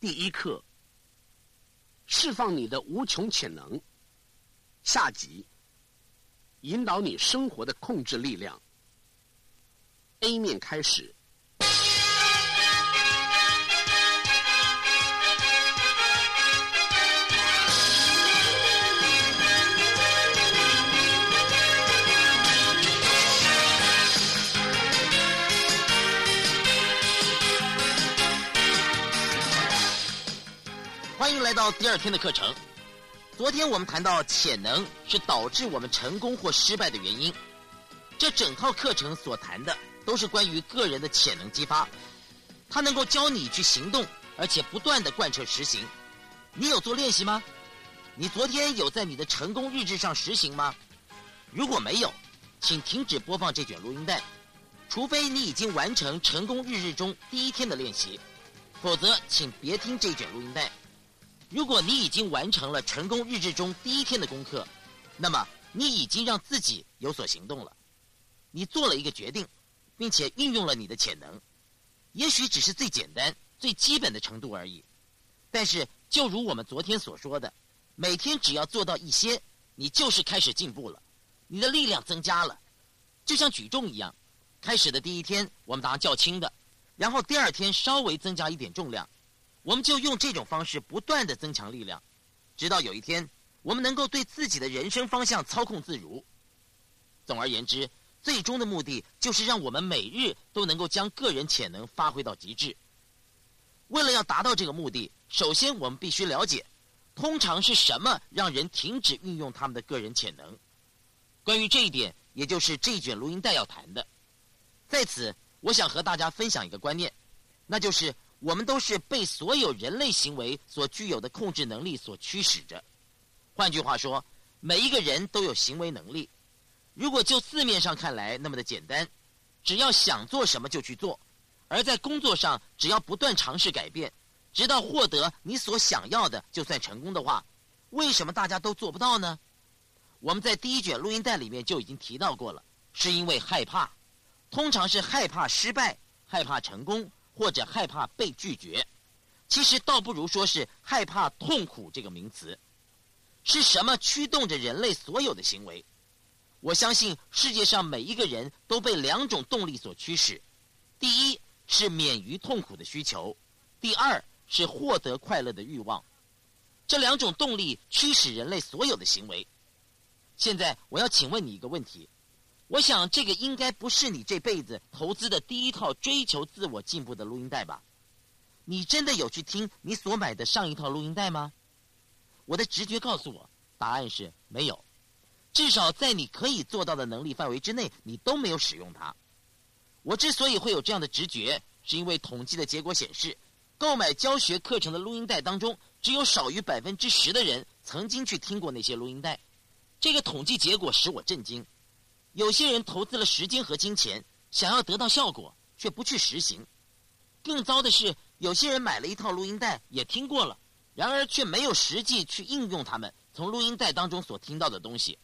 第一课：释放你的无穷潜能。下集：引导你生活的控制力量。A 面开始。欢迎来到第二天的课程。昨天我们谈到潜能是导致我们成功或失败的原因。这整套课程所谈的都是关于个人的潜能激发，它能够教你去行动，而且不断的贯彻实行。你有做练习吗？你昨天有在你的成功日志上实行吗？如果没有，请停止播放这卷录音带，除非你已经完成成功日志中第一天的练习，否则请别听这卷录音带。如果你已经完成了成功日志中第一天的功课，那么你已经让自己有所行动了。你做了一个决定，并且运用了你的潜能，也许只是最简单、最基本的程度而已。但是，就如我们昨天所说的，每天只要做到一些，你就是开始进步了，你的力量增加了，就像举重一样。开始的第一天，我们打较轻的，然后第二天稍微增加一点重量。我们就用这种方式不断的增强力量，直到有一天，我们能够对自己的人生方向操控自如。总而言之，最终的目的就是让我们每日都能够将个人潜能发挥到极致。为了要达到这个目的，首先我们必须了解，通常是什么让人停止运用他们的个人潜能。关于这一点，也就是这卷录音带要谈的。在此，我想和大家分享一个观念，那就是。我们都是被所有人类行为所具有的控制能力所驱使着。换句话说，每一个人都有行为能力。如果就字面上看来那么的简单，只要想做什么就去做；而在工作上，只要不断尝试改变，直到获得你所想要的，就算成功的话，为什么大家都做不到呢？我们在第一卷录音带里面就已经提到过了，是因为害怕，通常是害怕失败，害怕成功。或者害怕被拒绝，其实倒不如说是害怕痛苦这个名词。是什么驱动着人类所有的行为？我相信世界上每一个人都被两种动力所驱使：第一是免于痛苦的需求，第二是获得快乐的欲望。这两种动力驱使人类所有的行为。现在我要请问你一个问题。我想，这个应该不是你这辈子投资的第一套追求自我进步的录音带吧？你真的有去听你所买的上一套录音带吗？我的直觉告诉我，答案是没有。至少在你可以做到的能力范围之内，你都没有使用它。我之所以会有这样的直觉，是因为统计的结果显示，购买教学课程的录音带当中，只有少于百分之十的人曾经去听过那些录音带。这个统计结果使我震惊。有些人投资了时间和金钱，想要得到效果，却不去实行。更糟的是，有些人买了一套录音带，也听过了，然而却没有实际去应用他们从录音带当中所听到的东西。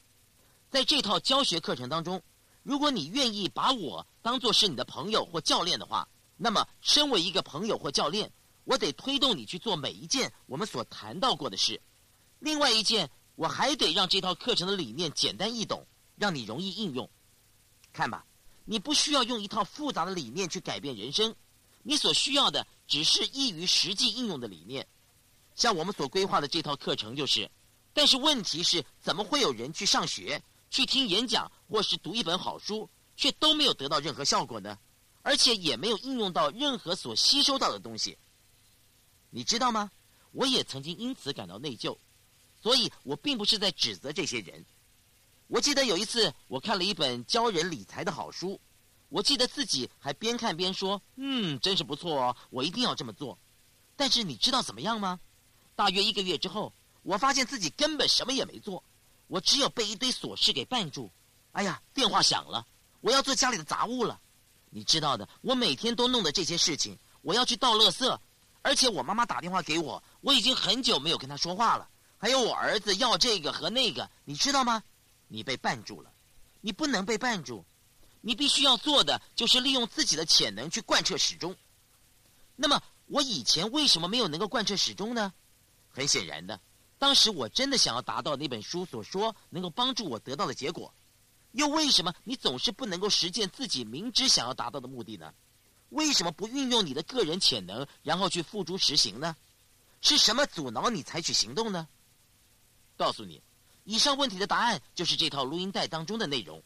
在这套教学课程当中，如果你愿意把我当做是你的朋友或教练的话，那么身为一个朋友或教练，我得推动你去做每一件我们所谈到过的事。另外一件，我还得让这套课程的理念简单易懂。让你容易应用，看吧，你不需要用一套复杂的理念去改变人生，你所需要的只是易于实际应用的理念。像我们所规划的这套课程就是，但是问题是，怎么会有人去上学、去听演讲或是读一本好书，却都没有得到任何效果呢？而且也没有应用到任何所吸收到的东西。你知道吗？我也曾经因此感到内疚，所以我并不是在指责这些人。我记得有一次，我看了一本教人理财的好书，我记得自己还边看边说：“嗯，真是不错哦，我一定要这么做。”但是你知道怎么样吗？大约一个月之后，我发现自己根本什么也没做，我只有被一堆琐事给绊住。哎呀，电话响了，我要做家里的杂物了。你知道的，我每天都弄的这些事情，我要去倒垃圾，而且我妈妈打电话给我，我已经很久没有跟她说话了。还有我儿子要这个和那个，你知道吗？你被绊住了，你不能被绊住，你必须要做的就是利用自己的潜能去贯彻始终。那么，我以前为什么没有能够贯彻始终呢？很显然的，当时我真的想要达到那本书所说能够帮助我得到的结果。又为什么你总是不能够实践自己明知想要达到的目的呢？为什么不运用你的个人潜能，然后去付诸实行呢？是什么阻挠你采取行动呢？告诉你，以上问题的答案就是这套录音带当中的内容。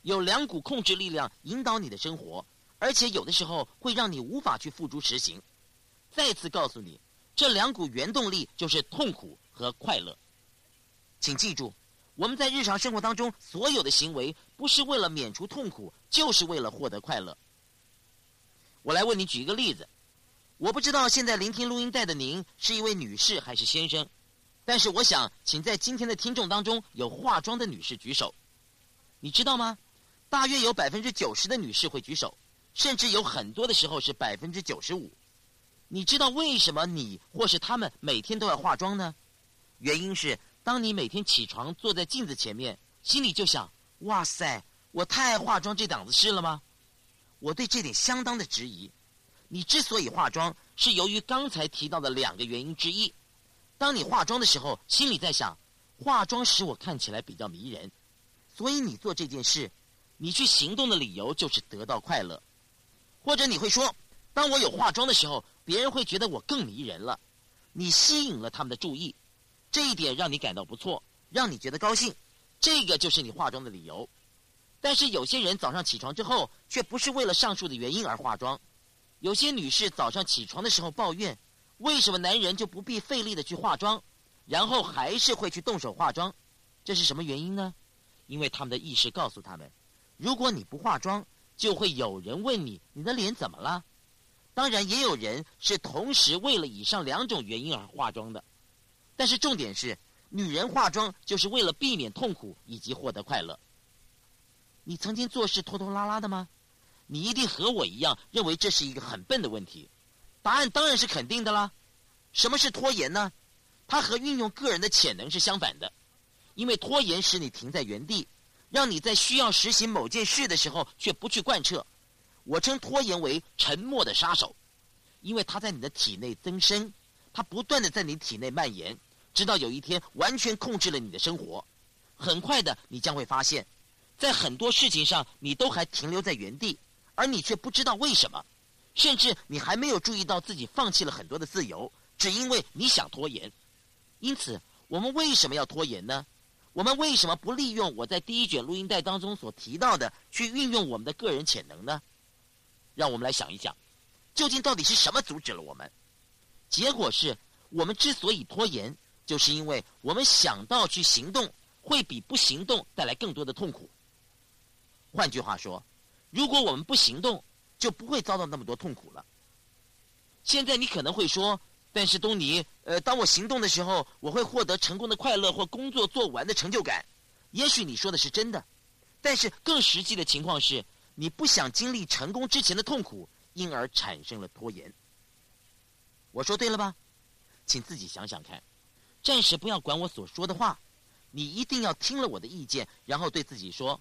有两股控制力量引导你的生活，而且有的时候会让你无法去付诸实行。再次告诉你，这两股原动力就是痛苦和快乐。请记住。我们在日常生活当中所有的行为，不是为了免除痛苦，就是为了获得快乐。我来为你举一个例子，我不知道现在聆听录音带的您是一位女士还是先生，但是我想，请在今天的听众当中有化妆的女士举手。你知道吗？大约有百分之九十的女士会举手，甚至有很多的时候是百分之九十五。你知道为什么你或是他们每天都要化妆呢？原因是。当你每天起床坐在镜子前面，心里就想：哇塞，我太爱化妆这档子事了吗？我对这点相当的质疑。你之所以化妆，是由于刚才提到的两个原因之一。当你化妆的时候，心里在想：化妆使我看起来比较迷人，所以你做这件事，你去行动的理由就是得到快乐。或者你会说：当我有化妆的时候，别人会觉得我更迷人了，你吸引了他们的注意。这一点让你感到不错，让你觉得高兴，这个就是你化妆的理由。但是有些人早上起床之后，却不是为了上述的原因而化妆。有些女士早上起床的时候抱怨，为什么男人就不必费力的去化妆，然后还是会去动手化妆？这是什么原因呢？因为他们的意识告诉他们，如果你不化妆，就会有人问你你的脸怎么了。当然，也有人是同时为了以上两种原因而化妆的。但是重点是，女人化妆就是为了避免痛苦以及获得快乐。你曾经做事拖拖拉拉的吗？你一定和我一样认为这是一个很笨的问题。答案当然是肯定的啦。什么是拖延呢？它和运用个人的潜能是相反的，因为拖延使你停在原地，让你在需要实行某件事的时候却不去贯彻。我称拖延为沉默的杀手，因为它在你的体内增生，它不断的在你体内蔓延。直到有一天完全控制了你的生活，很快的你将会发现，在很多事情上你都还停留在原地，而你却不知道为什么，甚至你还没有注意到自己放弃了很多的自由，只因为你想拖延。因此，我们为什么要拖延呢？我们为什么不利用我在第一卷录音带当中所提到的，去运用我们的个人潜能呢？让我们来想一想，究竟到底是什么阻止了我们？结果是我们之所以拖延。就是因为我们想到去行动，会比不行动带来更多的痛苦。换句话说，如果我们不行动，就不会遭到那么多痛苦了。现在你可能会说：“但是东尼，呃，当我行动的时候，我会获得成功的快乐或工作做完的成就感。”也许你说的是真的，但是更实际的情况是，你不想经历成功之前的痛苦，因而产生了拖延。我说对了吧？请自己想想看。暂时不要管我所说的话，你一定要听了我的意见，然后对自己说：“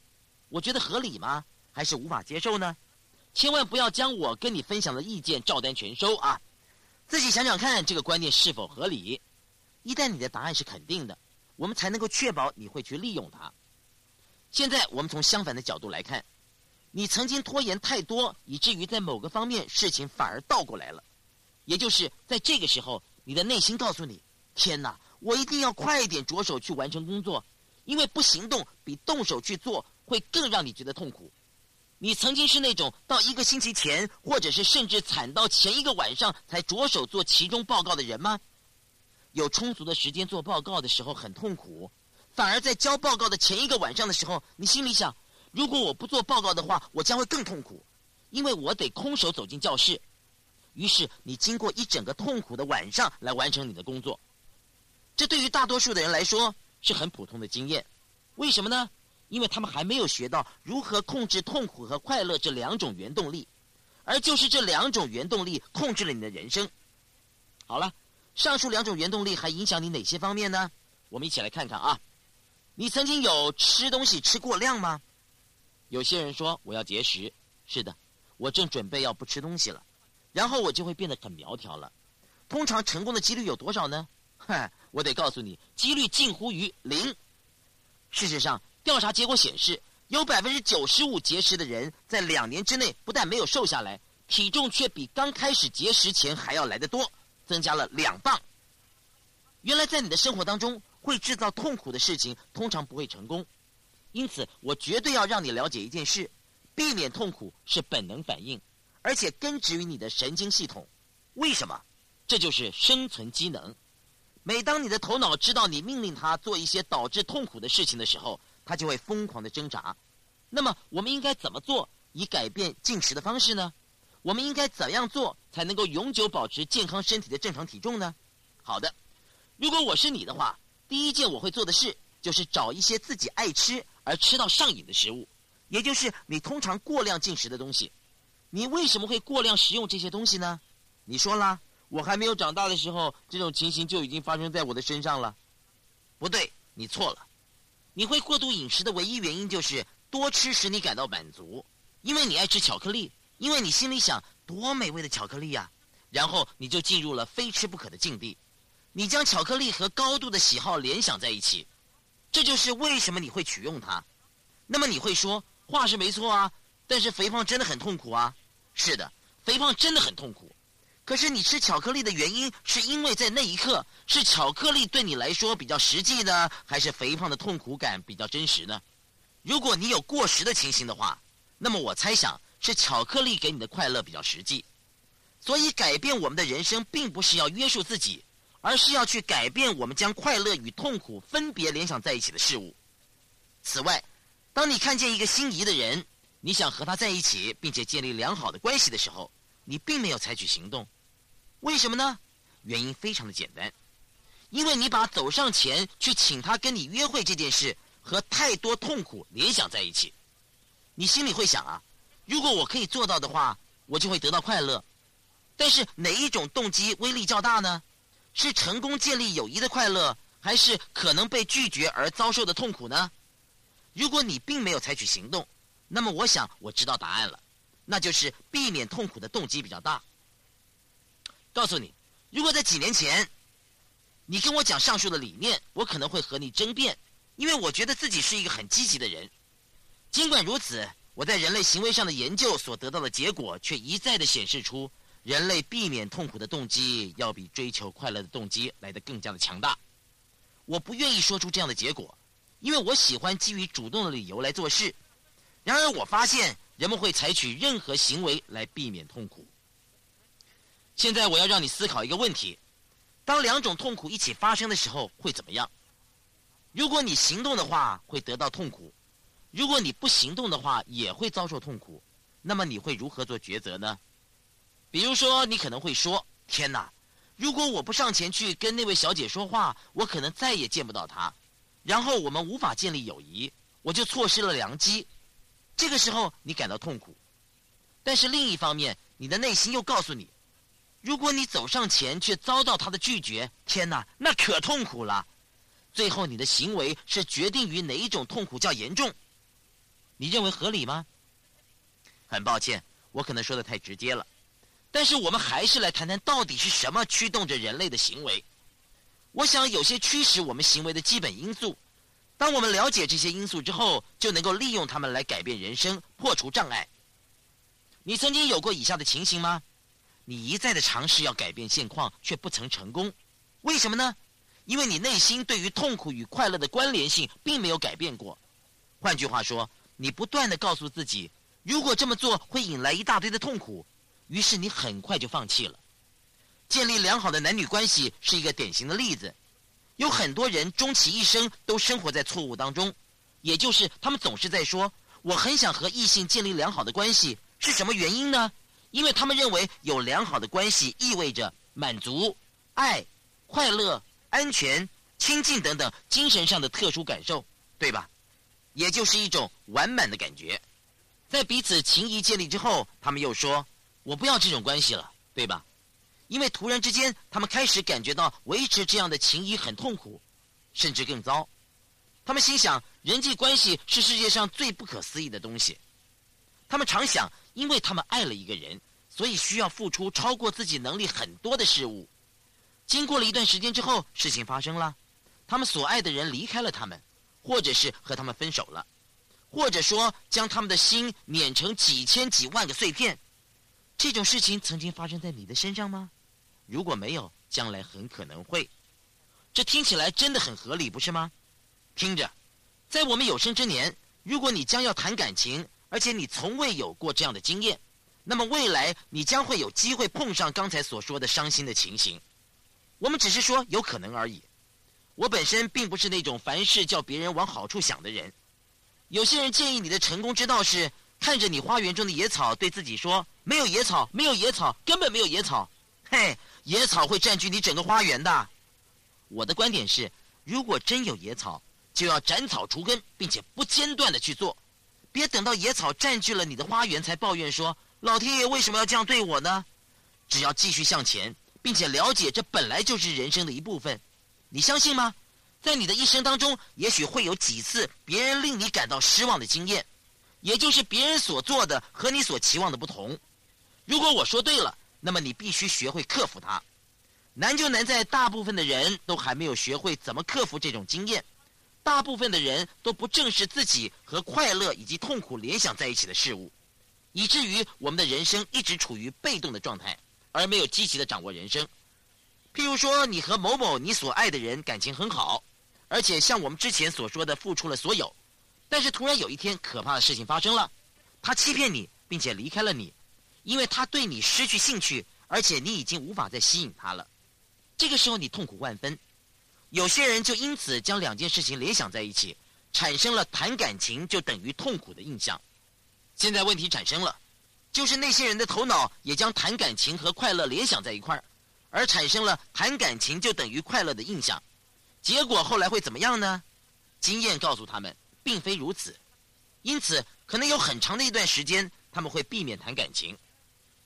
我觉得合理吗？还是无法接受呢？”千万不要将我跟你分享的意见照单全收啊！自己想想看，这个观念是否合理？一旦你的答案是肯定的，我们才能够确保你会去利用它。现在我们从相反的角度来看，你曾经拖延太多，以至于在某个方面事情反而倒过来了，也就是在这个时候，你的内心告诉你：“天哪！”我一定要快一点着手去完成工作，因为不行动比动手去做会更让你觉得痛苦。你曾经是那种到一个星期前，或者是甚至惨到前一个晚上才着手做其中报告的人吗？有充足的时间做报告的时候很痛苦，反而在交报告的前一个晚上的时候，你心里想：如果我不做报告的话，我将会更痛苦，因为我得空手走进教室。于是你经过一整个痛苦的晚上来完成你的工作。这对于大多数的人来说是很普通的经验，为什么呢？因为他们还没有学到如何控制痛苦和快乐这两种原动力，而就是这两种原动力控制了你的人生。好了，上述两种原动力还影响你哪些方面呢？我们一起来看看啊。你曾经有吃东西吃过量吗？有些人说我要节食，是的，我正准备要不吃东西了。然后我就会变得很苗条了。通常成功的几率有多少呢？哼，我得告诉你，几率近乎于零。事实上，调查结果显示，有百分之九十五节食的人在两年之内不但没有瘦下来，体重却比刚开始节食前还要来得多，增加了两磅。原来，在你的生活当中，会制造痛苦的事情通常不会成功。因此，我绝对要让你了解一件事：避免痛苦是本能反应，而且根植于你的神经系统。为什么？这就是生存机能。每当你的头脑知道你命令他做一些导致痛苦的事情的时候，他就会疯狂的挣扎。那么，我们应该怎么做以改变进食的方式呢？我们应该怎样做才能够永久保持健康身体的正常体重呢？好的，如果我是你的话，第一件我会做的事就是找一些自己爱吃而吃到上瘾的食物，也就是你通常过量进食的东西。你为什么会过量食用这些东西呢？你说啦。我还没有长大的时候，这种情形就已经发生在我的身上了。不对，你错了。你会过度饮食的唯一原因就是多吃使你感到满足，因为你爱吃巧克力，因为你心里想多美味的巧克力呀，然后你就进入了非吃不可的境地。你将巧克力和高度的喜好联想在一起，这就是为什么你会取用它。那么你会说话是没错啊，但是肥胖真的很痛苦啊。是的，肥胖真的很痛苦。可是你吃巧克力的原因，是因为在那一刻是巧克力对你来说比较实际呢，还是肥胖的痛苦感比较真实呢？如果你有过食的情形的话，那么我猜想是巧克力给你的快乐比较实际。所以改变我们的人生，并不是要约束自己，而是要去改变我们将快乐与痛苦分别联想在一起的事物。此外，当你看见一个心仪的人，你想和他在一起，并且建立良好的关系的时候。你并没有采取行动，为什么呢？原因非常的简单，因为你把走上前去请他跟你约会这件事和太多痛苦联想在一起。你心里会想啊，如果我可以做到的话，我就会得到快乐。但是哪一种动机威力较大呢？是成功建立友谊的快乐，还是可能被拒绝而遭受的痛苦呢？如果你并没有采取行动，那么我想我知道答案了。那就是避免痛苦的动机比较大。告诉你，如果在几年前，你跟我讲上述的理念，我可能会和你争辩，因为我觉得自己是一个很积极的人。尽管如此，我在人类行为上的研究所得到的结果，却一再的显示出，人类避免痛苦的动机要比追求快乐的动机来得更加的强大。我不愿意说出这样的结果，因为我喜欢基于主动的理由来做事。然而，我发现。人们会采取任何行为来避免痛苦。现在我要让你思考一个问题：当两种痛苦一起发生的时候会怎么样？如果你行动的话，会得到痛苦；如果你不行动的话，也会遭受痛苦。那么你会如何做抉择呢？比如说，你可能会说：“天哪！如果我不上前去跟那位小姐说话，我可能再也见不到她，然后我们无法建立友谊，我就错失了良机。”这个时候你感到痛苦，但是另一方面，你的内心又告诉你：如果你走上前却遭到他的拒绝，天哪，那可痛苦了。最后，你的行为是决定于哪一种痛苦较严重？你认为合理吗？很抱歉，我可能说的太直接了，但是我们还是来谈谈到底是什么驱动着人类的行为。我想有些驱使我们行为的基本因素。当我们了解这些因素之后，就能够利用它们来改变人生，破除障碍。你曾经有过以下的情形吗？你一再的尝试要改变现况，却不曾成功，为什么呢？因为你内心对于痛苦与快乐的关联性并没有改变过。换句话说，你不断的告诉自己，如果这么做会引来一大堆的痛苦，于是你很快就放弃了。建立良好的男女关系是一个典型的例子。有很多人终其一生都生活在错误当中，也就是他们总是在说：“我很想和异性建立良好的关系，是什么原因呢？”因为他们认为有良好的关系意味着满足、爱、快乐、安全、亲近等等精神上的特殊感受，对吧？也就是一种完满的感觉。在彼此情谊建立之后，他们又说：“我不要这种关系了，对吧？”因为突然之间，他们开始感觉到维持这样的情谊很痛苦，甚至更糟。他们心想，人际关系是世界上最不可思议的东西。他们常想，因为他们爱了一个人，所以需要付出超过自己能力很多的事物。经过了一段时间之后，事情发生了，他们所爱的人离开了他们，或者是和他们分手了，或者说将他们的心碾成几千几万个碎片。这种事情曾经发生在你的身上吗？如果没有，将来很可能会。这听起来真的很合理，不是吗？听着，在我们有生之年，如果你将要谈感情，而且你从未有过这样的经验，那么未来你将会有机会碰上刚才所说的伤心的情形。我们只是说有可能而已。我本身并不是那种凡事叫别人往好处想的人。有些人建议你的成功之道是看着你花园中的野草，对自己说。没有野草，没有野草，根本没有野草。嘿，野草会占据你整个花园的。我的观点是，如果真有野草，就要斩草除根，并且不间断的去做，别等到野草占据了你的花园才抱怨说：“老天爷为什么要这样对我呢？”只要继续向前，并且了解这本来就是人生的一部分，你相信吗？在你的一生当中，也许会有几次别人令你感到失望的经验，也就是别人所做的和你所期望的不同。如果我说对了，那么你必须学会克服它。难就难在大部分的人都还没有学会怎么克服这种经验，大部分的人都不正视自己和快乐以及痛苦联想在一起的事物，以至于我们的人生一直处于被动的状态，而没有积极的掌握人生。譬如说，你和某某你所爱的人感情很好，而且像我们之前所说的付出了所有，但是突然有一天可怕的事情发生了，他欺骗你，并且离开了你。因为他对你失去兴趣，而且你已经无法再吸引他了，这个时候你痛苦万分。有些人就因此将两件事情联想在一起，产生了谈感情就等于痛苦的印象。现在问题产生了，就是那些人的头脑也将谈感情和快乐联想在一块儿，而产生了谈感情就等于快乐的印象。结果后来会怎么样呢？经验告诉他们，并非如此。因此，可能有很长的一段时间，他们会避免谈感情。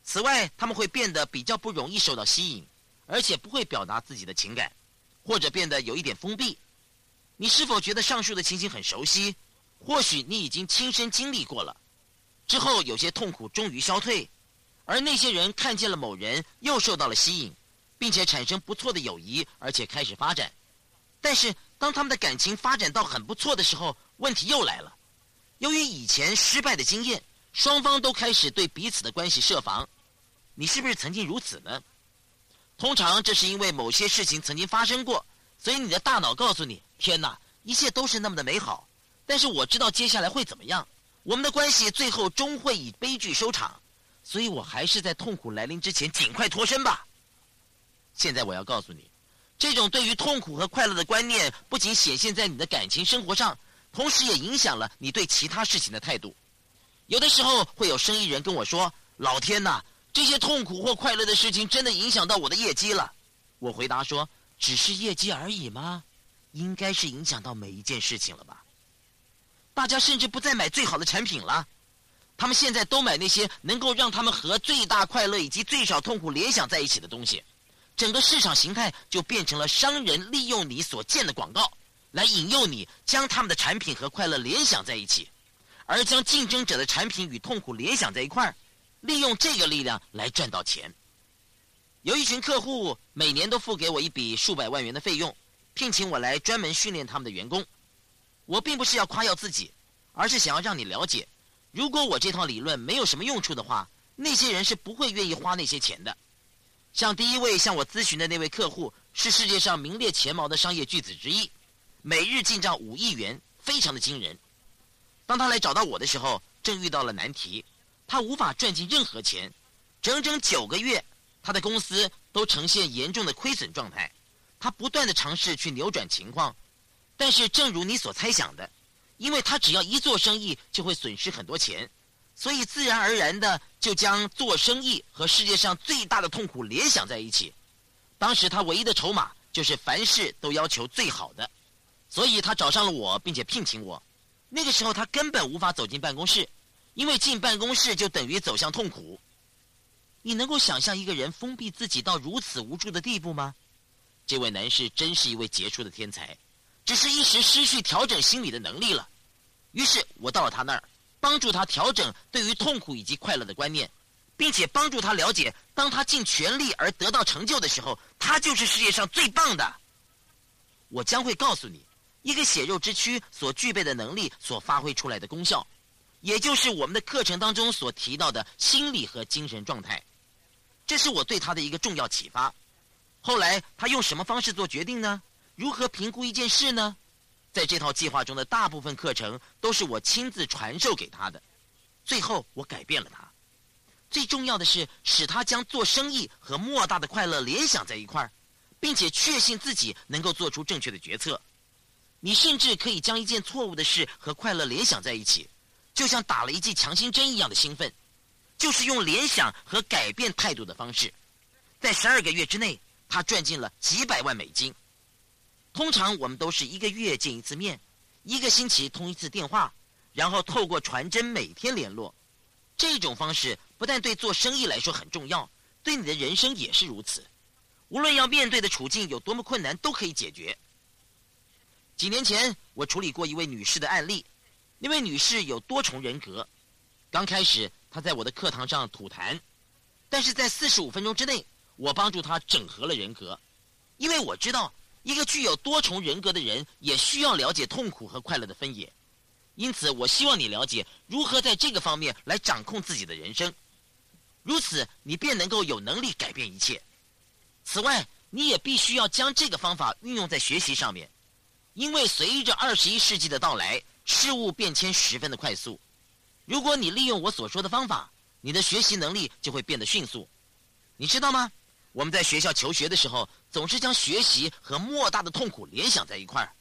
此外，他们会变得比较不容易受到吸引，而且不会表达自己的情感，或者变得有一点封闭。你是否觉得上述的情形很熟悉？或许你已经亲身经历过了。之后，有些痛苦终于消退，而那些人看见了某人又受到了吸引，并且产生不错的友谊，而且开始发展。但是，当他们的感情发展到很不错的时候，问题又来了。由于以前失败的经验，双方都开始对彼此的关系设防。你是不是曾经如此呢？通常这是因为某些事情曾经发生过，所以你的大脑告诉你：“天哪，一切都是那么的美好。”但是我知道接下来会怎么样，我们的关系最后终会以悲剧收场，所以我还是在痛苦来临之前尽快脱身吧。现在我要告诉你，这种对于痛苦和快乐的观念不仅显现在你的感情生活上，同时也影响了你对其他事情的态度。有的时候会有生意人跟我说：“老天呐！”这些痛苦或快乐的事情真的影响到我的业绩了。我回答说：“只是业绩而已吗？应该是影响到每一件事情了吧。”大家甚至不再买最好的产品了，他们现在都买那些能够让他们和最大快乐以及最少痛苦联想在一起的东西。整个市场形态就变成了商人利用你所见的广告，来引诱你将他们的产品和快乐联想在一起，而将竞争者的产品与痛苦联想在一块儿。利用这个力量来赚到钱。有一群客户每年都付给我一笔数百万元的费用，聘请我来专门训练他们的员工。我并不是要夸耀自己，而是想要让你了解，如果我这套理论没有什么用处的话，那些人是不会愿意花那些钱的。像第一位向我咨询的那位客户，是世界上名列前茅的商业巨子之一，每日进账五亿元，非常的惊人。当他来找到我的时候，正遇到了难题。他无法赚进任何钱，整整九个月，他的公司都呈现严重的亏损状态。他不断的尝试去扭转情况，但是正如你所猜想的，因为他只要一做生意就会损失很多钱，所以自然而然的就将做生意和世界上最大的痛苦联想在一起。当时他唯一的筹码就是凡事都要求最好的，所以他找上了我，并且聘请我。那个时候他根本无法走进办公室。因为进办公室就等于走向痛苦。你能够想象一个人封闭自己到如此无助的地步吗？这位男士真是一位杰出的天才，只是一时失去调整心理的能力了。于是我到了他那儿，帮助他调整对于痛苦以及快乐的观念，并且帮助他了解，当他尽全力而得到成就的时候，他就是世界上最棒的。我将会告诉你，一个血肉之躯所具备的能力所发挥出来的功效，也就是我们的课程当中所提到的心理和精神状态。这是我对他的一个重要启发。后来他用什么方式做决定呢？如何评估一件事呢？在这套计划中的大部分课程都是我亲自传授给他的。最后，我改变了他。最重要的是，使他将做生意和莫大的快乐联想在一块儿，并且确信自己能够做出正确的决策。你甚至可以将一件错误的事和快乐联想在一起，就像打了一剂强心针一样的兴奋。就是用联想和改变态度的方式，在十二个月之内，他赚进了几百万美金。通常我们都是一个月见一次面，一个星期通一次电话，然后透过传真每天联络。这种方式不但对做生意来说很重要，对你的人生也是如此。无论要面对的处境有多么困难，都可以解决。几年前，我处理过一位女士的案例，那位女士有多重人格。刚开始，她在我的课堂上吐痰，但是在四十五分钟之内，我帮助她整合了人格，因为我知道一个具有多重人格的人也需要了解痛苦和快乐的分野。因此，我希望你了解如何在这个方面来掌控自己的人生，如此你便能够有能力改变一切。此外，你也必须要将这个方法运用在学习上面，因为随着二十一世纪的到来，事物变迁十分的快速。如果你利用我所说的方法，你的学习能力就会变得迅速。你知道吗？我们在学校求学的时候，总是将学习和莫大的痛苦联想在一块儿。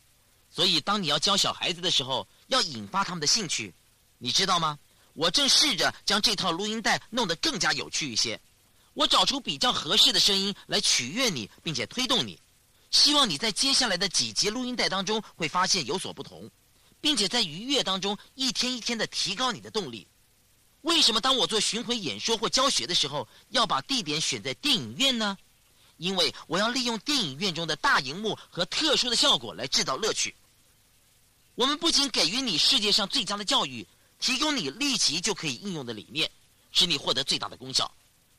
所以，当你要教小孩子的时候，要引发他们的兴趣，你知道吗？我正试着将这套录音带弄得更加有趣一些。我找出比较合适的声音来取悦你，并且推动你。希望你在接下来的几集录音带当中会发现有所不同，并且在愉悦当中一天一天的提高你的动力。为什么当我做巡回演说或教学的时候，要把地点选在电影院呢？因为我要利用电影院中的大荧幕和特殊的效果来制造乐趣。我们不仅给予你世界上最佳的教育，提供你立即就可以应用的理念，使你获得最大的功效。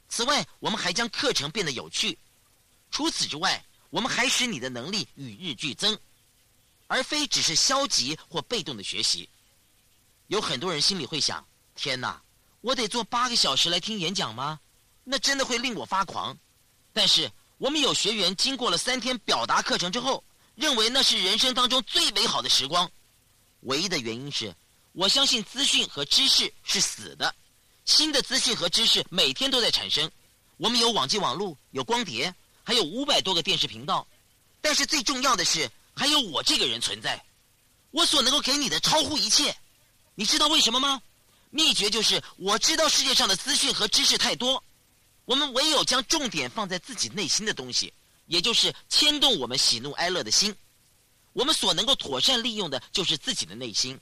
此外，我们还将课程变得有趣。除此之外，我们还使你的能力与日俱增，而非只是消极或被动的学习。有很多人心里会想：天哪，我得坐八个小时来听演讲吗？那真的会令我发狂。但是，我们有学员经过了三天表达课程之后，认为那是人生当中最美好的时光。唯一的原因是，我相信资讯和知识是死的，新的资讯和知识每天都在产生。我们有网际网络，有光碟，还有五百多个电视频道。但是最重要的是，还有我这个人存在。我所能够给你的超乎一切。你知道为什么吗？秘诀就是我知道世界上的资讯和知识太多，我们唯有将重点放在自己内心的东西，也就是牵动我们喜怒哀乐的心。我们所能够妥善利用的就是自己的内心。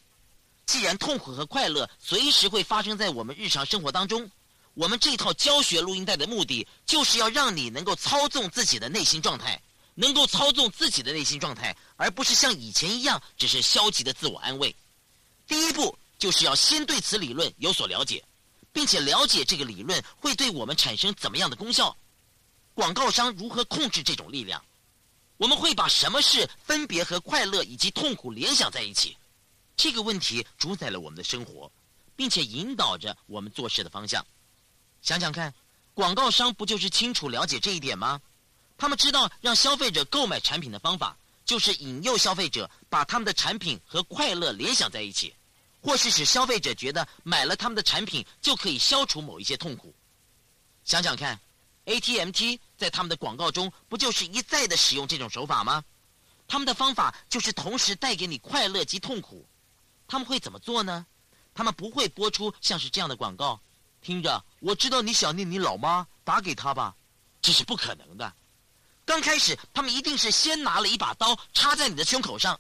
既然痛苦和快乐随时会发生在我们日常生活当中，我们这套教学录音带的目的就是要让你能够操纵自己的内心状态，能够操纵自己的内心状态，而不是像以前一样只是消极的自我安慰。第一步就是要先对此理论有所了解，并且了解这个理论会对我们产生怎么样的功效，广告商如何控制这种力量。我们会把什么事分别和快乐以及痛苦联想在一起？这个问题主宰了我们的生活，并且引导着我们做事的方向。想想看，广告商不就是清楚了解这一点吗？他们知道让消费者购买产品的方法，就是引诱消费者把他们的产品和快乐联想在一起，或是使消费者觉得买了他们的产品就可以消除某一些痛苦。想想看。ATMT 在他们的广告中不就是一再的使用这种手法吗？他们的方法就是同时带给你快乐及痛苦。他们会怎么做呢？他们不会播出像是这样的广告。听着，我知道你想念你老妈，打给她吧。这是不可能的。刚开始，他们一定是先拿了一把刀插在你的胸口上。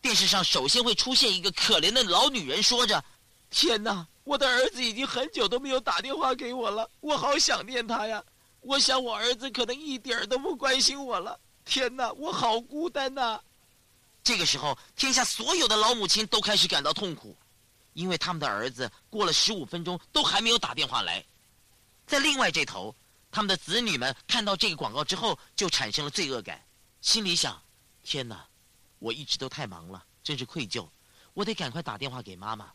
电视上首先会出现一个可怜的老女人，说着：“天哪，我的儿子已经很久都没有打电话给我了，我好想念他呀。”我想，我儿子可能一点儿都不关心我了。天哪，我好孤单呐！这个时候，天下所有的老母亲都开始感到痛苦，因为他们的儿子过了十五分钟都还没有打电话来。在另外这头，他们的子女们看到这个广告之后，就产生了罪恶感，心里想：天哪，我一直都太忙了，真是愧疚，我得赶快打电话给妈妈。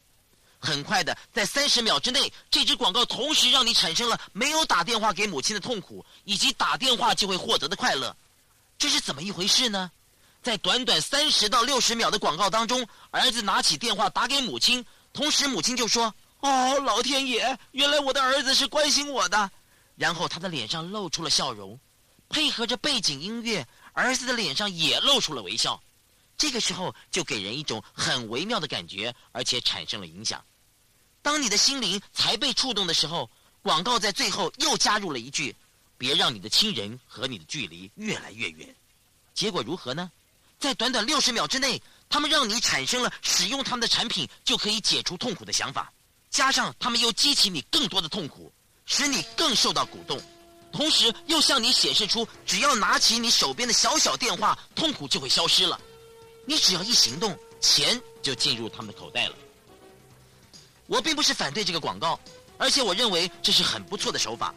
很快的，在三十秒之内，这支广告同时让你产生了没有打电话给母亲的痛苦，以及打电话就会获得的快乐。这是怎么一回事呢？在短短三十到六十秒的广告当中，儿子拿起电话打给母亲，同时母亲就说：“哦，老天爷，原来我的儿子是关心我的。”然后他的脸上露出了笑容，配合着背景音乐，儿子的脸上也露出了微笑。这个时候就给人一种很微妙的感觉，而且产生了影响。当你的心灵才被触动的时候，广告在最后又加入了一句：“别让你的亲人和你的距离越来越远。”结果如何呢？在短短六十秒之内，他们让你产生了使用他们的产品就可以解除痛苦的想法，加上他们又激起你更多的痛苦，使你更受到鼓动，同时又向你显示出，只要拿起你手边的小小电话，痛苦就会消失了。你只要一行动，钱就进入他们的口袋了。我并不是反对这个广告，而且我认为这是很不错的手法。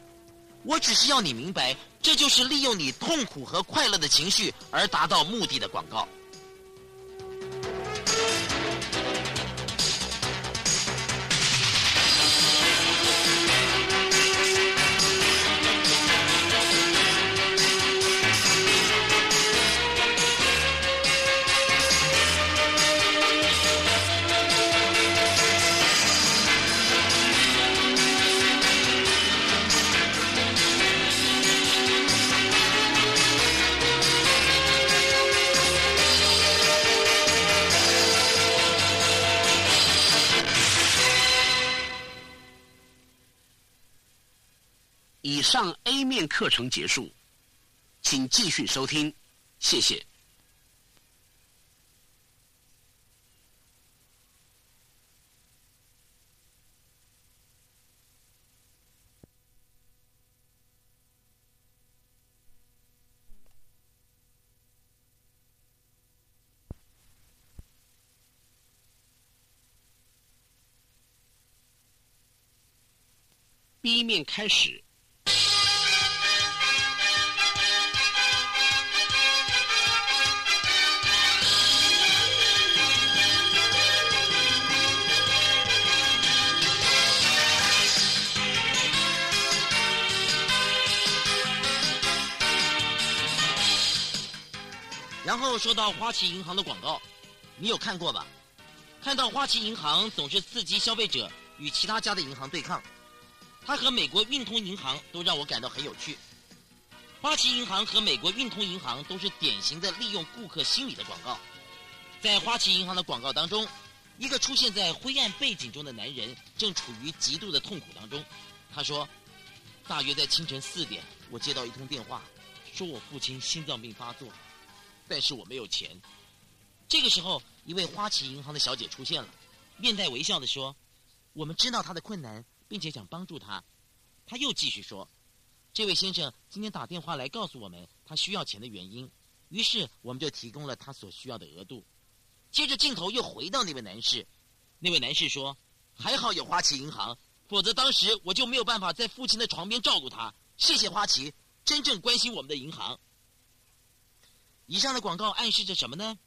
我只是要你明白，这就是利用你痛苦和快乐的情绪而达到目的的广告。上 A 面课程结束，请继续收听，谢谢。B 面开始。然后说到花旗银行的广告，你有看过吧？看到花旗银行总是刺激消费者与其他家的银行对抗，它和美国运通银行都让我感到很有趣。花旗银行和美国运通银行都是典型的利用顾客心理的广告。在花旗银行的广告当中，一个出现在灰暗背景中的男人正处于极度的痛苦当中。他说：“大约在清晨四点，我接到一通电话，说我父亲心脏病发作。”但是我没有钱。这个时候，一位花旗银行的小姐出现了，面带微笑的说：“我们知道他的困难，并且想帮助他。”他又继续说：“这位先生今天打电话来告诉我们他需要钱的原因，于是我们就提供了他所需要的额度。”接着镜头又回到那位男士，那位男士说：“还好有花旗银行，否则当时我就没有办法在父亲的床边照顾他。谢谢花旗，真正关心我们的银行。”以上的广告暗示着什么呢？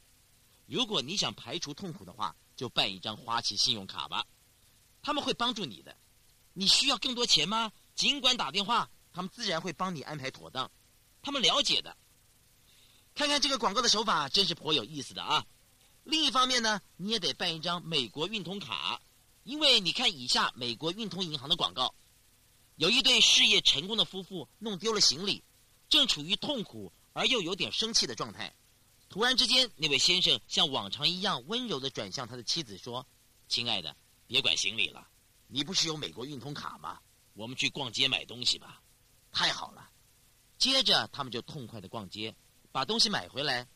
如果你想排除痛苦的话，就办一张花旗信用卡吧，他们会帮助你的。你需要更多钱吗？尽管打电话，他们自然会帮你安排妥当。他们了解的。看看这个广告的手法，真是颇有意思的啊！另一方面呢，你也得办一张美国运通卡，因为你看以下美国运通银行的广告，有一对事业成功的夫妇弄丢了行李，正处于痛苦。而又有点生气的状态。突然之间，那位先生像往常一样温柔的转向他的妻子说：“亲爱的，别管行李了，你不是有美国运通卡吗？我们去逛街买东西吧。”太好了。接着他们就痛快的逛街，把东西买回来。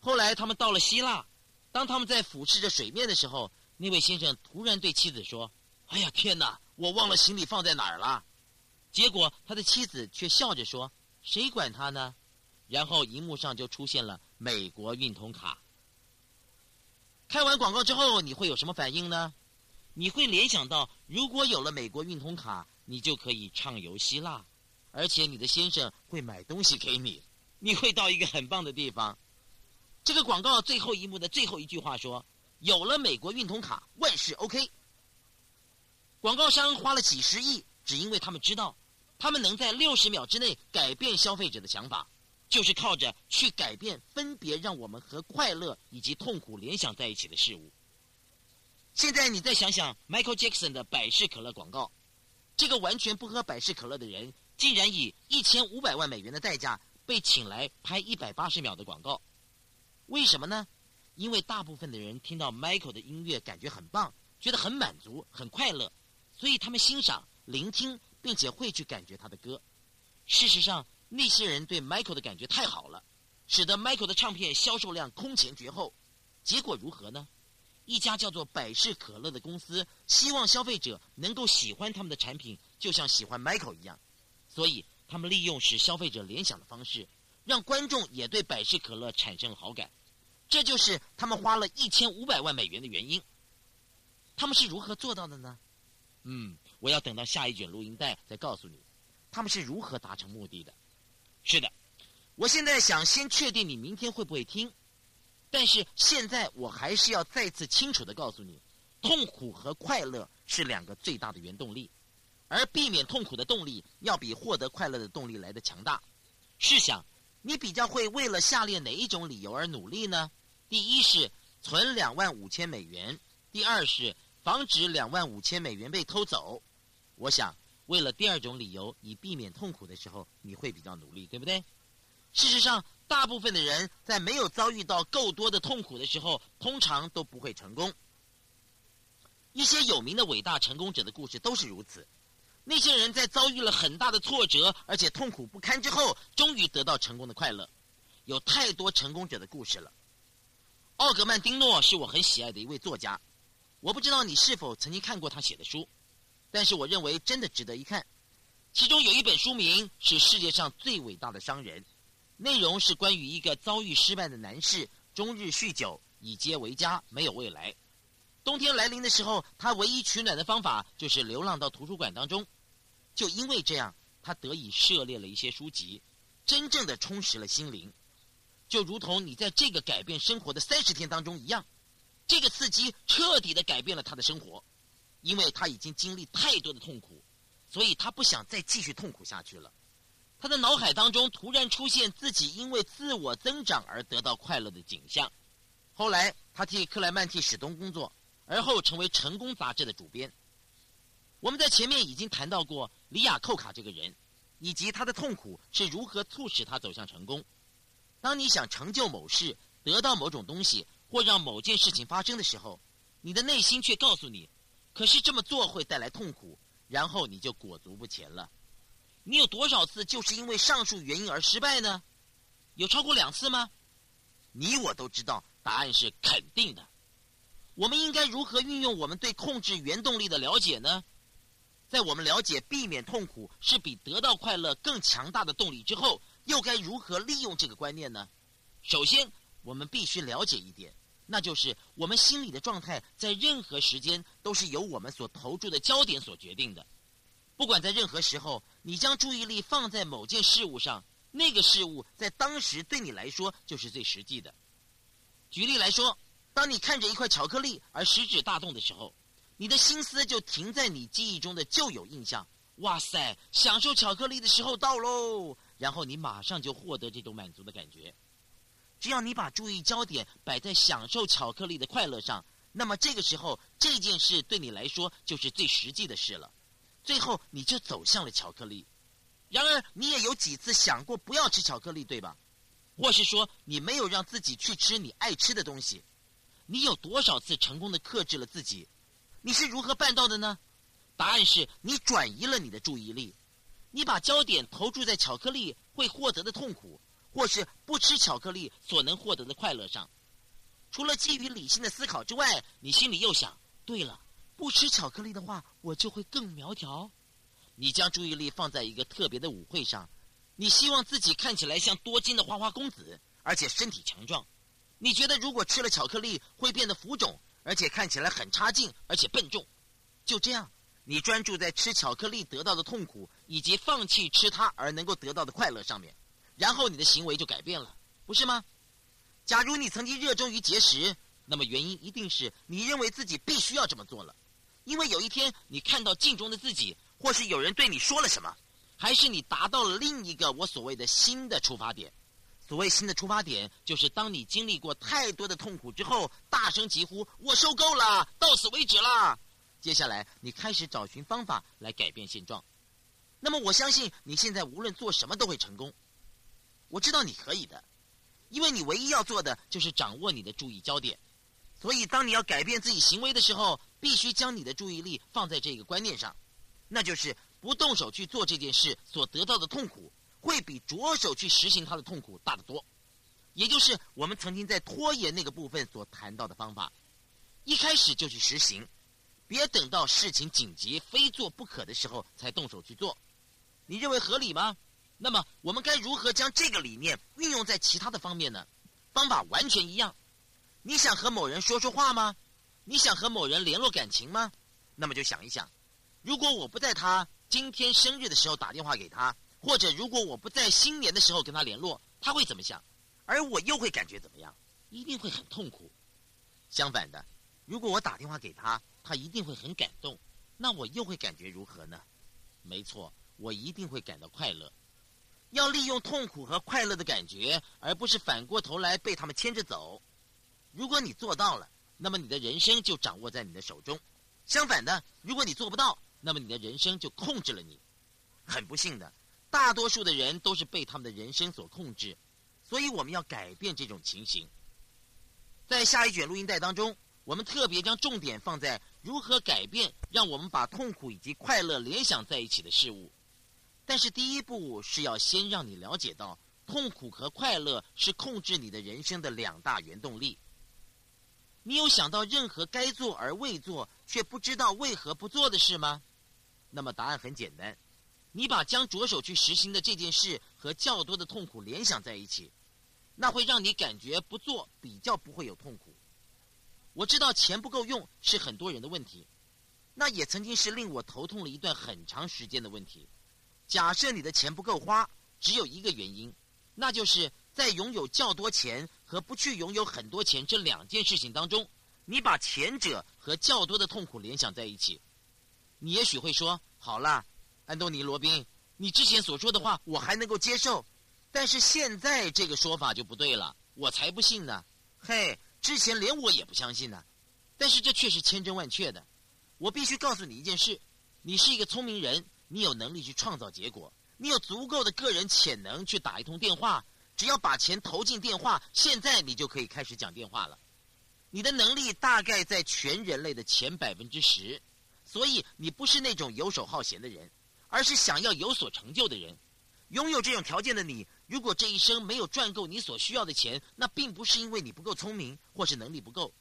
后来他们到了希腊，当他们在俯视着水面的时候，那位先生突然对妻子说：“哎呀，天哪，我忘了行李放在哪儿了。”结果他的妻子却笑着说：“谁管他呢？”然后荧幕上就出现了美国运通卡。看完广告之后，你会有什么反应呢？你会联想到，如果有了美国运通卡，你就可以畅游希腊，而且你的先生会买东西给你，你会到一个很棒的地方。这个广告最后一幕的最后一句话说：“有了美国运通卡，万事 OK。”广告商花了几十亿，只因为他们知道，他们能在六十秒之内改变消费者的想法，就是靠着去改变分别让我们和快乐以及痛苦联想在一起的事物。现在你再想想 Michael Jackson 的百事可乐广告，这个完全不喝百事可乐的人，竟然以一千五百万美元的代价被请来拍一百八十秒的广告，为什么呢？因为大部分的人听到 Michael 的音乐感觉很棒，觉得很满足、很快乐，所以他们欣赏、聆听，并且会去感觉他的歌。事实上，那些人对 Michael 的感觉太好了，使得 Michael 的唱片销售量空前绝后。结果如何呢？一家叫做百事可乐的公司希望消费者能够喜欢他们的产品，就像喜欢 Michael 一样，所以他们利用使消费者联想的方式，让观众也对百事可乐产生了好感。这就是他们花了一千五百万美元的原因。他们是如何做到的呢？嗯，我要等到下一卷录音带再告诉你，他们是如何达成目的的。是的，我现在想先确定你明天会不会听。但是现在我还是要再次清楚的告诉你，痛苦和快乐是两个最大的原动力，而避免痛苦的动力要比获得快乐的动力来的强大。试想，你比较会为了下列哪一种理由而努力呢？第一是存两万五千美元，第二是防止两万五千美元被偷走。我想，为了第二种理由，以避免痛苦的时候，你会比较努力，对不对？事实上。大部分的人在没有遭遇到够多的痛苦的时候，通常都不会成功。一些有名的伟大成功者的故事都是如此。那些人在遭遇了很大的挫折，而且痛苦不堪之后，终于得到成功的快乐。有太多成功者的故事了。奥格曼丁诺是我很喜爱的一位作家，我不知道你是否曾经看过他写的书，但是我认为真的值得一看。其中有一本书名是《世界上最伟大的商人》。内容是关于一个遭遇失败的男士，终日酗酒，以街为家，没有未来。冬天来临的时候，他唯一取暖的方法就是流浪到图书馆当中。就因为这样，他得以涉猎了一些书籍，真正的充实了心灵。就如同你在这个改变生活的三十天当中一样，这个刺激彻底的改变了他的生活，因为他已经经历太多的痛苦，所以他不想再继续痛苦下去了。他的脑海当中突然出现自己因为自我增长而得到快乐的景象。后来，他替克莱曼蒂史东工作，而后成为《成功》杂志的主编。我们在前面已经谈到过里亚寇卡这个人，以及他的痛苦是如何促使他走向成功。当你想成就某事、得到某种东西或让某件事情发生的时候，你的内心却告诉你：“可是这么做会带来痛苦。”然后你就裹足不前了。你有多少次就是因为上述原因而失败呢？有超过两次吗？你我都知道答案是肯定的。我们应该如何运用我们对控制原动力的了解呢？在我们了解避免痛苦是比得到快乐更强大的动力之后，又该如何利用这个观念呢？首先，我们必须了解一点，那就是我们心理的状态在任何时间都是由我们所投注的焦点所决定的。不管在任何时候，你将注意力放在某件事物上，那个事物在当时对你来说就是最实际的。举例来说，当你看着一块巧克力而食指大动的时候，你的心思就停在你记忆中的旧有印象。哇塞，享受巧克力的时候到喽！然后你马上就获得这种满足的感觉。只要你把注意焦点摆在享受巧克力的快乐上，那么这个时候这件事对你来说就是最实际的事了。最后，你就走向了巧克力。然而，你也有几次想过不要吃巧克力，对吧？或是说，你没有让自己去吃你爱吃的东西？你有多少次成功的克制了自己？你是如何办到的呢？答案是你转移了你的注意力，你把焦点投注在巧克力会获得的痛苦，或是不吃巧克力所能获得的快乐上。除了基于理性的思考之外，你心里又想：对了。不吃巧克力的话，我就会更苗条。你将注意力放在一个特别的舞会上，你希望自己看起来像多金的花花公子，而且身体强壮。你觉得如果吃了巧克力会变得浮肿，而且看起来很差劲，而且笨重。就这样，你专注在吃巧克力得到的痛苦，以及放弃吃它而能够得到的快乐上面，然后你的行为就改变了，不是吗？假如你曾经热衷于节食，那么原因一定是你认为自己必须要这么做了，因为有一天你看到镜中的自己，或是有人对你说了什么，还是你达到了另一个我所谓的新的出发点。所谓新的出发点，就是当你经历过太多的痛苦之后，大声疾呼：“我受够了，到此为止了。”接下来，你开始找寻方法来改变现状。那么，我相信你现在无论做什么都会成功。我知道你可以的，因为你唯一要做的就是掌握你的注意焦点。所以，当你要改变自己行为的时候，必须将你的注意力放在这个观念上，那就是不动手去做这件事所得到的痛苦。会比着手去实行它的痛苦大得多，也就是我们曾经在拖延那个部分所谈到的方法，一开始就去实行，别等到事情紧急非做不可的时候才动手去做。你认为合理吗？那么我们该如何将这个理念运用在其他的方面呢？方法完全一样。你想和某人说说话吗？你想和某人联络感情吗？那么就想一想，如果我不在他今天生日的时候打电话给他。或者，如果我不在新年的时候跟他联络，他会怎么想？而我又会感觉怎么样？一定会很痛苦。相反的，如果我打电话给他，他一定会很感动。那我又会感觉如何呢？没错，我一定会感到快乐。要利用痛苦和快乐的感觉，而不是反过头来被他们牵着走。如果你做到了，那么你的人生就掌握在你的手中。相反的，如果你做不到，那么你的人生就控制了你。很不幸的。大多数的人都是被他们的人生所控制，所以我们要改变这种情形。在下一卷录音带当中，我们特别将重点放在如何改变让我们把痛苦以及快乐联想在一起的事物。但是第一步是要先让你了解到，痛苦和快乐是控制你的人生的两大原动力。你有想到任何该做而未做却不知道为何不做的事吗？那么答案很简单。你把将着手去实行的这件事和较多的痛苦联想在一起，那会让你感觉不做比较不会有痛苦。我知道钱不够用是很多人的问题，那也曾经是令我头痛了一段很长时间的问题。假设你的钱不够花，只有一个原因，那就是在拥有较多钱和不去拥有很多钱这两件事情当中，你把前者和较多的痛苦联想在一起。你也许会说：“好了。”安东尼·罗宾，你之前所说的话我还能够接受，但是现在这个说法就不对了，我才不信呢。嘿，之前连我也不相信呢，但是这却是千真万确的。我必须告诉你一件事：你是一个聪明人，你有能力去创造结果，你有足够的个人潜能去打一通电话。只要把钱投进电话，现在你就可以开始讲电话了。你的能力大概在全人类的前百分之十，所以你不是那种游手好闲的人。而是想要有所成就的人，拥有这种条件的你，如果这一生没有赚够你所需要的钱，那并不是因为你不够聪明或是能力不够，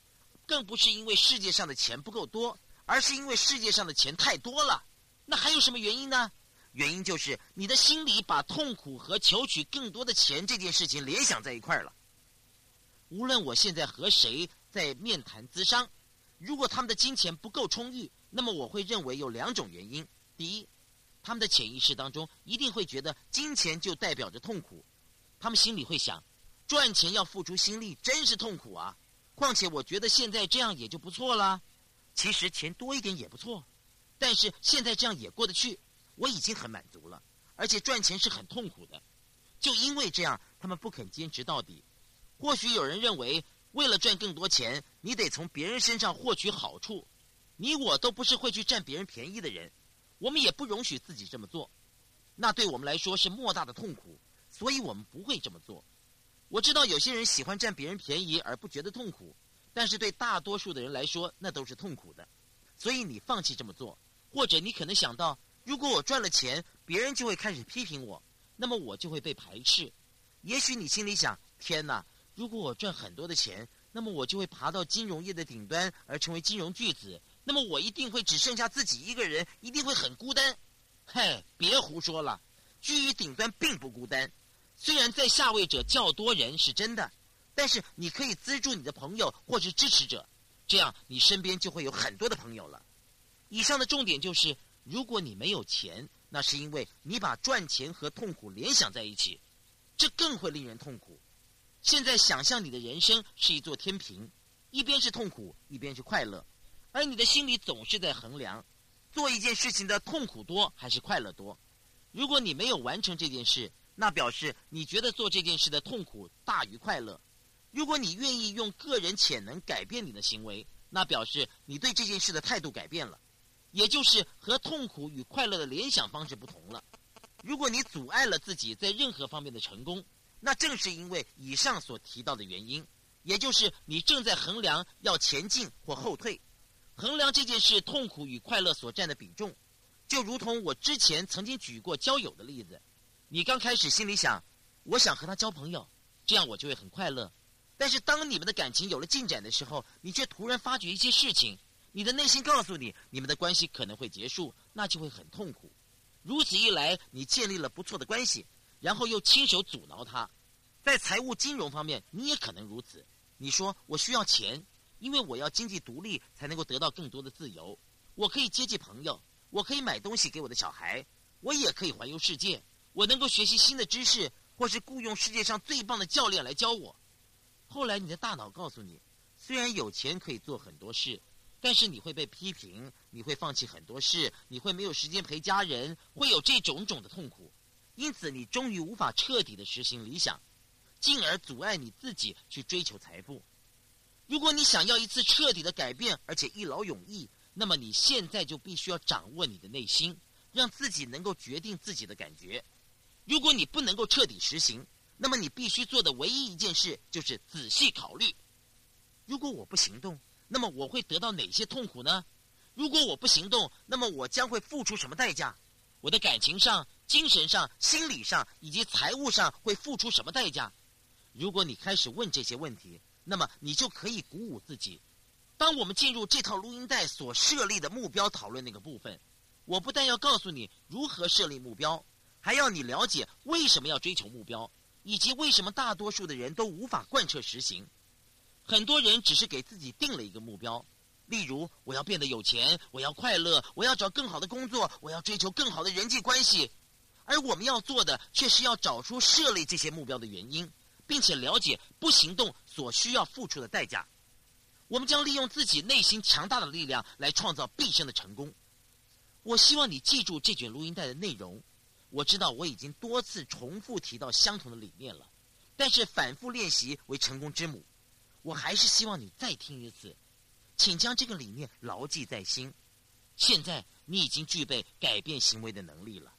更不是因为世界上的钱不够多，而是因为世界上的钱太多了。那还有什么原因呢？原因就是你的心里把痛苦和求取更多的钱这件事情联想在一块儿了。无论我现在和谁在面谈资商，如果他们的金钱不够充裕，那么我会认为有两种原因：第一，他们的潜意识当中一定会觉得金钱就代表着痛苦，他们心里会想，赚钱要付出心力，真是痛苦啊！况且我觉得现在这样也就不错了，其实钱多一点也不错，但是现在这样也过得去，我已经很满足了。而且赚钱是很痛苦的，就因为这样，他们不肯坚持到底。或许有人认为，为了赚更多钱，你得从别人身上获取好处，你我都不是会去占别人便宜的人。我们也不容许自己这么做，那对我们来说是莫大的痛苦，所以我们不会这么做。我知道有些人喜欢占别人便宜而不觉得痛苦，但是对大多数的人来说，那都是痛苦的。所以你放弃这么做，或者你可能想到，如果我赚了钱，别人就会开始批评我，那么我就会被排斥。也许你心里想：天哪，如果我赚很多的钱，那么我就会爬到金融业的顶端，而成为金融巨子。那么我一定会只剩下自己一个人，一定会很孤单。嘿，别胡说了，居于顶端并不孤单。虽然在下位者较多人是真的，但是你可以资助你的朋友或是支持者，这样你身边就会有很多的朋友了。以上的重点就是：如果你没有钱，那是因为你把赚钱和痛苦联想在一起，这更会令人痛苦。现在想象你的人生是一座天平，一边是痛苦，一边是快乐，而你的心里总是在衡量，做一件事情的痛苦多还是快乐多。如果你没有完成这件事，那表示你觉得做这件事的痛苦大于快乐。如果你愿意用个人潜能改变你的行为，那表示你对这件事的态度改变了，也就是和痛苦与快乐的联想方式不同了。如果你阻碍了自己在任何方面的成功，那正是因为以上所提到的原因，也就是你正在衡量要前进或后退，衡量这件事痛苦与快乐所占的比重，就如同我之前曾经举过交友的例子。你刚开始心里想，我想和他交朋友，这样我就会很快乐。但是当你们的感情有了进展的时候，你却突然发觉一些事情，你的内心告诉你，你们的关系可能会结束，那就会很痛苦。如此一来，你建立了不错的关系。然后又亲手阻挠他，在财务金融方面，你也可能如此。你说我需要钱，因为我要经济独立才能够得到更多的自由。我可以接济朋友，我可以买东西给我的小孩，我也可以环游世界。我能够学习新的知识，或是雇佣世界上最棒的教练来教我。后来你的大脑告诉你，虽然有钱可以做很多事，但是你会被批评，你会放弃很多事，你会没有时间陪家人，会有这种种的痛苦。因此，你终于无法彻底的实行理想，进而阻碍你自己去追求财富。如果你想要一次彻底的改变，而且一劳永逸，那么你现在就必须要掌握你的内心，让自己能够决定自己的感觉。如果你不能够彻底实行，那么你必须做的唯一一件事就是仔细考虑：如果我不行动，那么我会得到哪些痛苦呢？如果我不行动，那么我将会付出什么代价？我的感情上。精神上、心理上以及财务上会付出什么代价？如果你开始问这些问题，那么你就可以鼓舞自己。当我们进入这套录音带所设立的目标讨论那个部分，我不但要告诉你如何设立目标，还要你了解为什么要追求目标，以及为什么大多数的人都无法贯彻实行。很多人只是给自己定了一个目标，例如我要变得有钱，我要快乐，我要找更好的工作，我要追求更好的人际关系。而我们要做的，却是要找出设立这些目标的原因，并且了解不行动所需要付出的代价。我们将利用自己内心强大的力量来创造毕生的成功。我希望你记住这卷录音带的内容。我知道我已经多次重复提到相同的理念了，但是反复练习为成功之母。我还是希望你再听一次，请将这个理念牢记在心。现在你已经具备改变行为的能力了。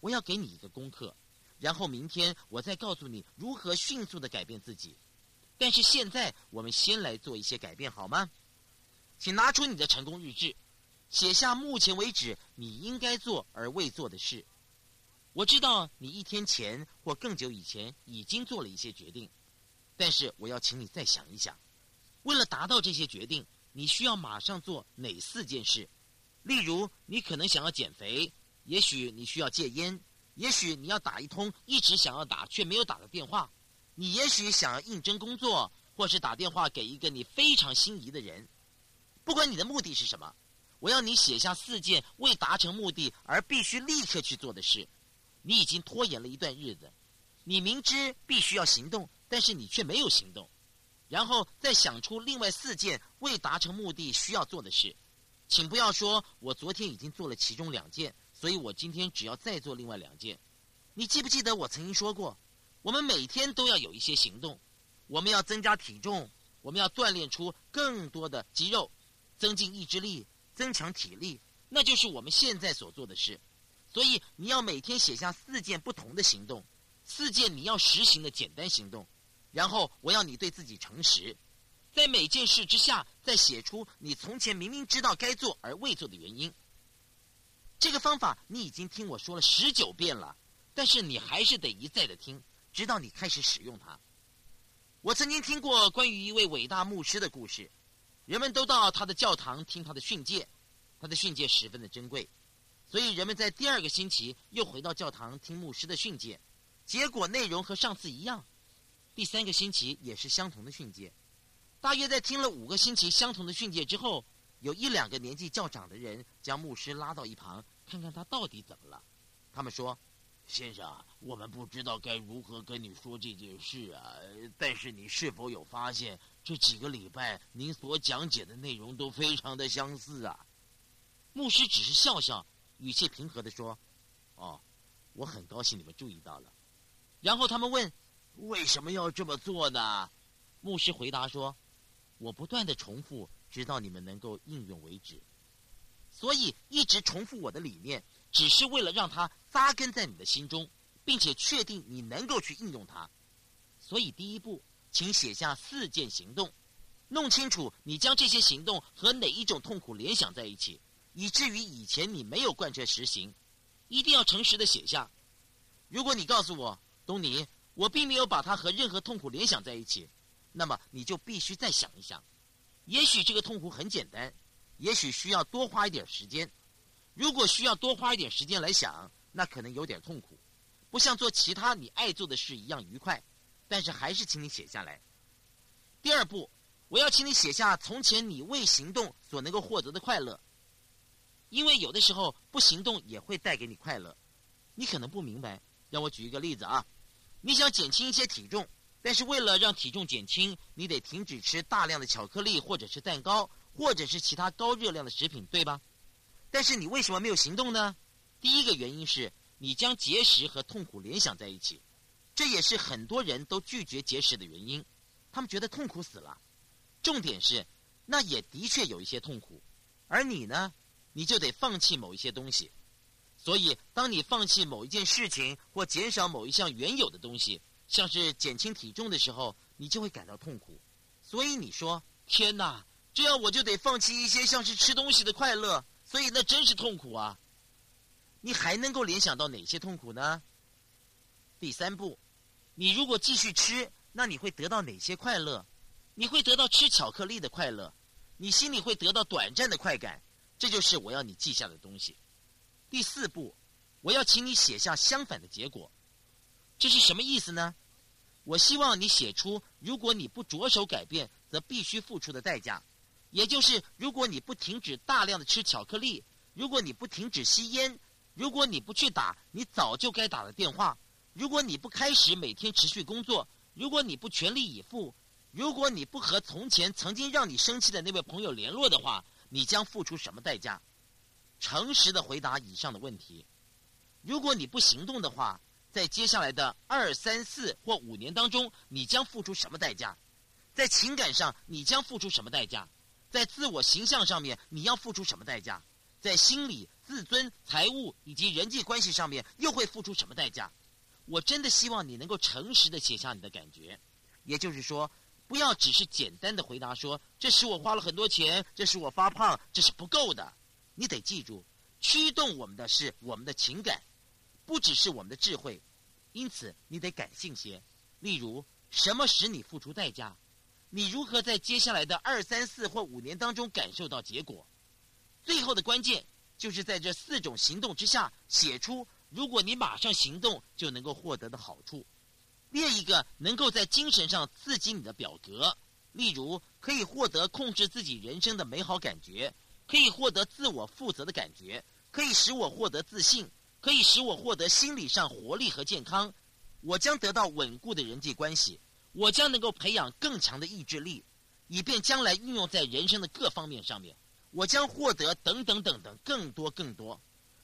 我要给你一个功课，然后明天我再告诉你如何迅速的改变自己。但是现在我们先来做一些改变，好吗？请拿出你的成功日志，写下目前为止你应该做而未做的事。我知道你一天前或更久以前已经做了一些决定，但是我要请你再想一想，为了达到这些决定，你需要马上做哪四件事？例如，你可能想要减肥。也许你需要戒烟，也许你要打一通一直想要打却没有打的电话，你也许想要应征工作，或是打电话给一个你非常心仪的人。不管你的目的是什么，我要你写下四件为达成目的而必须立刻去做的事。你已经拖延了一段日子，你明知必须要行动，但是你却没有行动。然后再想出另外四件为达成目的需要做的事。请不要说我昨天已经做了其中两件。所以我今天只要再做另外两件。你记不记得我曾经说过，我们每天都要有一些行动。我们要增加体重，我们要锻炼出更多的肌肉，增进意志力，增强体力，那就是我们现在所做的事。所以你要每天写下四件不同的行动，四件你要实行的简单行动。然后我要你对自己诚实，在每件事之下再写出你从前明明知道该做而未做的原因。这个方法你已经听我说了十九遍了，但是你还是得一再的听，直到你开始使用它。我曾经听过关于一位伟大牧师的故事，人们都到他的教堂听他的训诫，他的训诫十分的珍贵，所以人们在第二个星期又回到教堂听牧师的训诫，结果内容和上次一样。第三个星期也是相同的训诫，大约在听了五个星期相同的训诫之后，有一两个年纪较长的人将牧师拉到一旁，看看他到底怎么了。他们说：“先生，我们不知道该如何跟你说这件事啊。但是你是否有发现，这几个礼拜您所讲解的内容都非常的相似啊？”牧师只是笑笑，语气平和的说：“哦，我很高兴你们注意到了。”然后他们问：“为什么要这么做呢？”牧师回答说：“我不断的重复，直到你们能够应用为止。所以一直重复我的理念，只是为了让它扎根在你的心中，并且确定你能够去应用它。所以第一步，请写下四件行动，弄清楚你将这些行动和哪一种痛苦联想在一起，以至于以前你没有贯彻实行。一定要诚实的写下。如果你告诉我，东尼，我并没有把它和任何痛苦联想在一起。”那么你就必须再想一想，也许这个痛苦很简单，也许需要多花一点时间。如果需要多花一点时间来想，那可能有点痛苦，不像做其他你爱做的事一样愉快。但是还是请你写下来。第二步，我要请你写下从前你未行动所能够获得的快乐，因为有的时候不行动也会带给你快乐。你可能不明白，让我举一个例子啊，你想减轻一些体重。但是为了让体重减轻，你得停止吃大量的巧克力，或者是蛋糕，或者是其他高热量的食品，对吧？但是你为什么没有行动呢？第一个原因是你将节食和痛苦联想在一起，这也是很多人都拒绝节食的原因。他们觉得痛苦死了。重点是，那也的确有一些痛苦，而你呢，你就得放弃某一些东西。所以，当你放弃某一件事情或减少某一项原有的东西。像是减轻体重的时候，你就会感到痛苦，所以你说：“天哪，这样我就得放弃一些像是吃东西的快乐，所以那真是痛苦啊！”你还能够联想到哪些痛苦呢？第三步，你如果继续吃，那你会得到哪些快乐？你会得到吃巧克力的快乐，你心里会得到短暂的快感，这就是我要你记下的东西。第四步，我要请你写下相反的结果。这是什么意思呢？我希望你写出，如果你不着手改变，则必须付出的代价，也就是如果你不停止大量的吃巧克力，如果你不停止吸烟，如果你不去打你早就该打的电话，如果你不开始每天持续工作，如果你不全力以赴，如果你不和从前曾经让你生气的那位朋友联络的话，你将付出什么代价？诚实的回答以上的问题。如果你不行动的话。在接下来的二三四或五年当中，你将付出什么代价？在情感上，你将付出什么代价？在自我形象上面，你要付出什么代价？在心理、自尊、财务以及人际关系上面，又会付出什么代价？我真的希望你能够诚实的写下你的感觉，也就是说，不要只是简单的回答说：“这使我花了很多钱，这使我发胖，这是不够的。”你得记住，驱动我们的是我们的情感。不只是我们的智慧，因此你得感性些。例如，什么使你付出代价？你如何在接下来的二三四或五年当中感受到结果？最后的关键就是在这四种行动之下写出，如果你马上行动就能够获得的好处。列一个能够在精神上刺激你的表格，例如可以获得控制自己人生的美好感觉，可以获得自我负责的感觉，可以使我获得自信。可以使我获得心理上活力和健康，我将得到稳固的人际关系，我将能够培养更强的意志力，以便将来运用在人生的各方面上面。我将获得等等等等更多更多，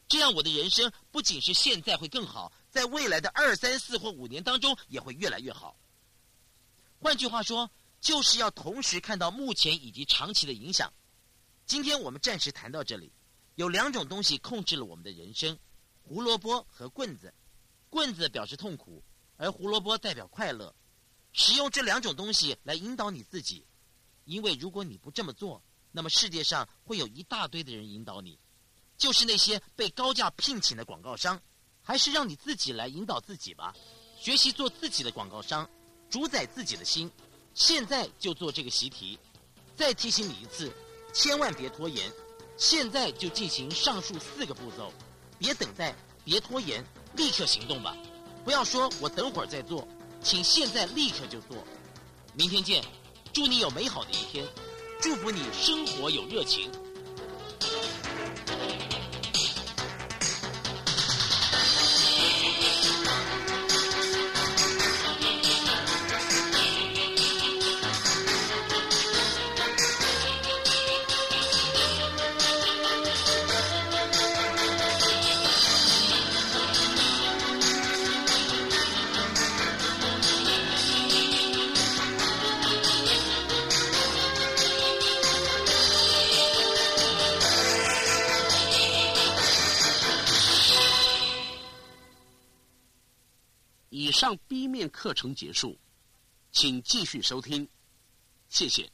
这样我的人生不仅是现在会更好，在未来的二三四或五年当中也会越来越好。换句话说，就是要同时看到目前以及长期的影响。今天我们暂时谈到这里，有两种东西控制了我们的人生。胡萝卜和棍子，棍子表示痛苦，而胡萝卜代表快乐。使用这两种东西来引导你自己，因为如果你不这么做，那么世界上会有一大堆的人引导你，就是那些被高价聘请的广告商。还是让你自己来引导自己吧，学习做自己的广告商，主宰自己的心。现在就做这个习题。再提醒你一次，千万别拖延，现在就进行上述四个步骤。别等待，别拖延，立刻行动吧！不要说我等会儿再做，请现在立刻就做。明天见，祝你有美好的一天，祝福你生活有热情。上 B 面课程结束，请继续收听，谢谢。